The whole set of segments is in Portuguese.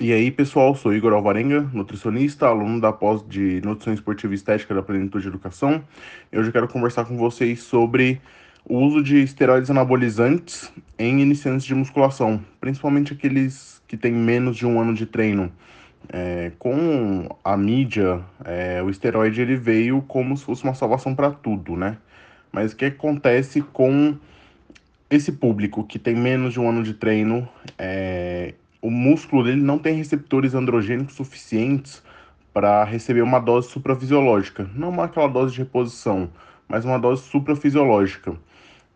E aí, pessoal, sou Igor Alvarenga, nutricionista, aluno da pós de Nutrição Esportiva e Estética da Plenitude de Educação. Hoje eu quero conversar com vocês sobre o uso de esteroides anabolizantes em iniciantes de musculação, principalmente aqueles que têm menos de um ano de treino. É, com a mídia, é, o esteroide ele veio como se fosse uma salvação para tudo, né? Mas o que acontece com esse público que tem menos de um ano de treino é, o músculo dele não tem receptores androgênicos suficientes para receber uma dose suprafisiológica. Não aquela dose de reposição, mas uma dose suprafisiológica.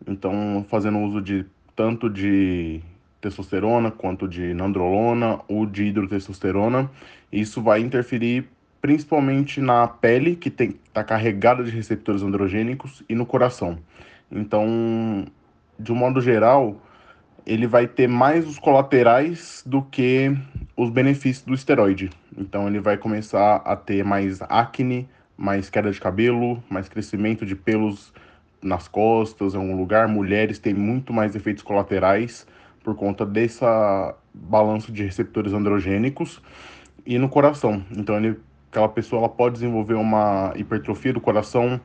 Então, fazendo uso de tanto de testosterona quanto de nandrolona ou de hidrotestosterona, isso vai interferir principalmente na pele, que está carregada de receptores androgênicos, e no coração. Então, de um modo geral, ele vai ter mais os colaterais do que os benefícios do esteroide. Então ele vai começar a ter mais acne, mais queda de cabelo, mais crescimento de pelos nas costas, em algum lugar. Mulheres têm muito mais efeitos colaterais por conta desse balanço de receptores androgênicos e no coração. Então ele, aquela pessoa ela pode desenvolver uma hipertrofia do coração,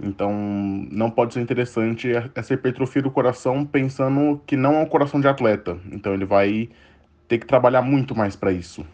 então, não pode ser interessante essa hipertrofia do coração pensando que não é um coração de atleta. Então, ele vai ter que trabalhar muito mais para isso.